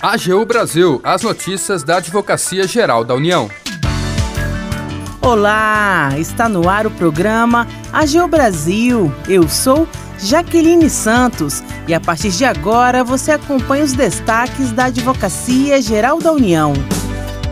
AGU Brasil, as notícias da Advocacia Geral da União. Olá, está no ar o programa AGU Brasil. Eu sou Jaqueline Santos e a partir de agora você acompanha os destaques da Advocacia Geral da União.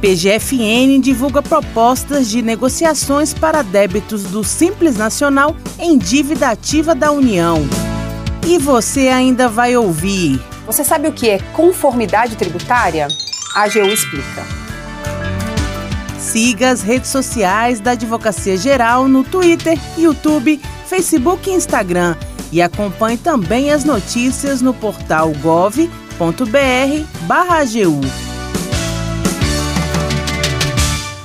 PGFN divulga propostas de negociações para débitos do Simples Nacional em dívida ativa da União. E você ainda vai ouvir. Você sabe o que é conformidade tributária? A AGU explica. Siga as redes sociais da Advocacia Geral no Twitter, YouTube, Facebook e Instagram e acompanhe também as notícias no portal gov.br/agu.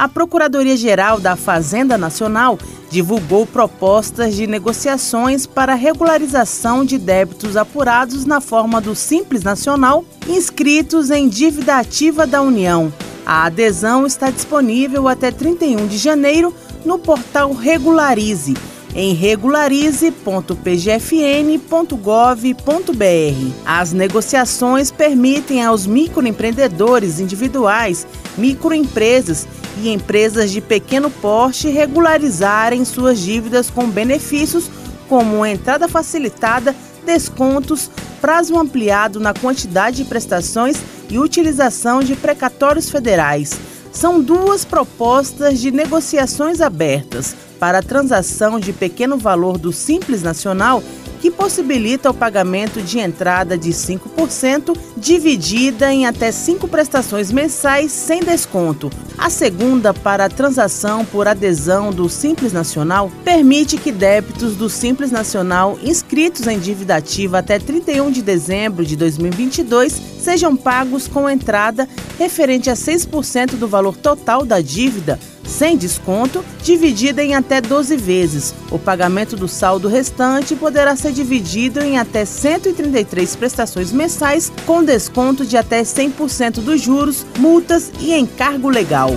A Procuradoria-Geral da Fazenda Nacional divulgou propostas de negociações para regularização de débitos apurados na forma do Simples Nacional inscritos em dívida ativa da União. A adesão está disponível até 31 de janeiro no portal Regularize em regularize.pgfn.gov.br. As negociações permitem aos microempreendedores individuais, microempresas e empresas de pequeno porte regularizarem suas dívidas com benefícios como entrada facilitada, descontos, prazo ampliado na quantidade de prestações e utilização de precatórios federais. São duas propostas de negociações abertas para a transação de pequeno valor do Simples Nacional que possibilita o pagamento de entrada de 5%, dividida em até cinco prestações mensais sem desconto. A segunda, para a transação por adesão do Simples Nacional, permite que débitos do Simples Nacional inscritos em dívida ativa até 31 de dezembro de 2022 sejam pagos com entrada referente a 6% do valor total da dívida sem desconto, dividida em até 12 vezes. O pagamento do saldo restante poderá ser dividido em até 133 prestações mensais, com desconto de até 100% dos juros, multas e encargo legal.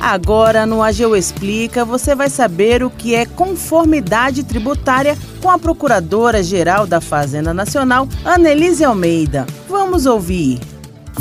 Agora no AGU Explica você vai saber o que é conformidade tributária com a Procuradora-Geral da Fazenda Nacional, Annelise Almeida. Vamos ouvir.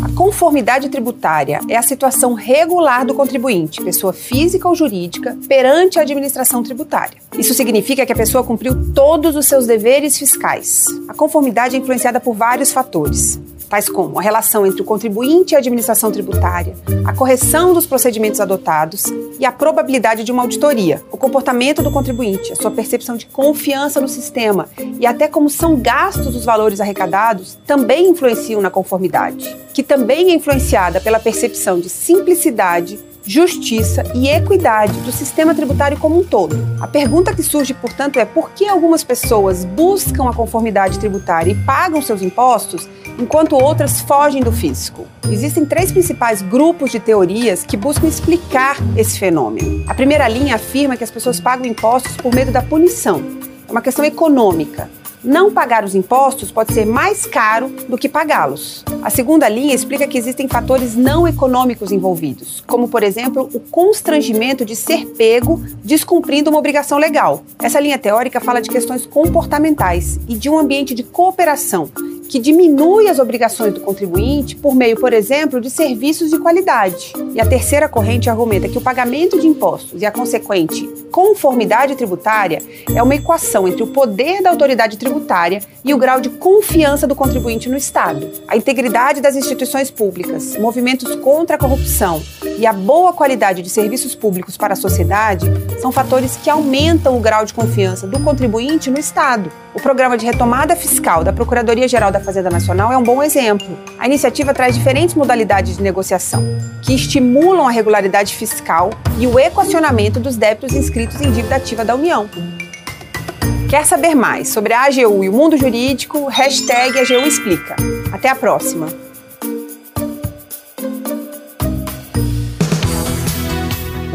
A conformidade tributária é a situação regular do contribuinte, pessoa física ou jurídica, perante a administração tributária. Isso significa que a pessoa cumpriu todos os seus deveres fiscais. A conformidade é influenciada por vários fatores tais como a relação entre o contribuinte e a administração tributária, a correção dos procedimentos adotados e a probabilidade de uma auditoria, o comportamento do contribuinte, a sua percepção de confiança no sistema e até como são gastos os valores arrecadados também influenciam na conformidade, que também é influenciada pela percepção de simplicidade, justiça e equidade do sistema tributário como um todo. A pergunta que surge, portanto, é por que algumas pessoas buscam a conformidade tributária e pagam seus impostos, enquanto outras fogem do fisco? Existem três principais grupos de teorias que buscam explicar esse fenômeno. A primeira linha afirma que as pessoas pagam impostos por medo da punição. É uma questão econômica. Não pagar os impostos pode ser mais caro do que pagá-los. A segunda linha explica que existem fatores não econômicos envolvidos, como, por exemplo, o constrangimento de ser pego descumprindo uma obrigação legal. Essa linha teórica fala de questões comportamentais e de um ambiente de cooperação que diminui as obrigações do contribuinte por meio, por exemplo, de serviços de qualidade. E a terceira corrente argumenta que o pagamento de impostos e a consequente conformidade tributária é uma equação entre o poder da autoridade tributária e o grau de confiança do contribuinte no Estado. A integridade das instituições públicas, movimentos contra a corrupção e a boa qualidade de serviços públicos para a sociedade são fatores que aumentam o grau de confiança do contribuinte no Estado. O programa de retomada fiscal da Procuradoria-Geral da Fazenda Nacional é um bom exemplo. A iniciativa traz diferentes modalidades de negociação, que estimulam a regularidade fiscal e o equacionamento dos débitos inscritos em dívida ativa da União. Quer saber mais sobre a AGU e o mundo jurídico? Hashtag AGU Explica. Até a próxima!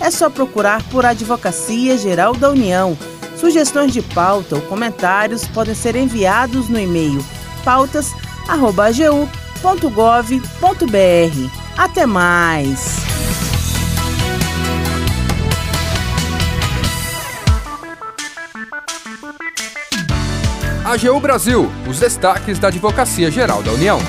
É só procurar por Advocacia Geral da União. Sugestões de pauta ou comentários podem ser enviados no e-mail pautas.agu.gov.br. Até mais! AGU Brasil, os destaques da Advocacia Geral da União.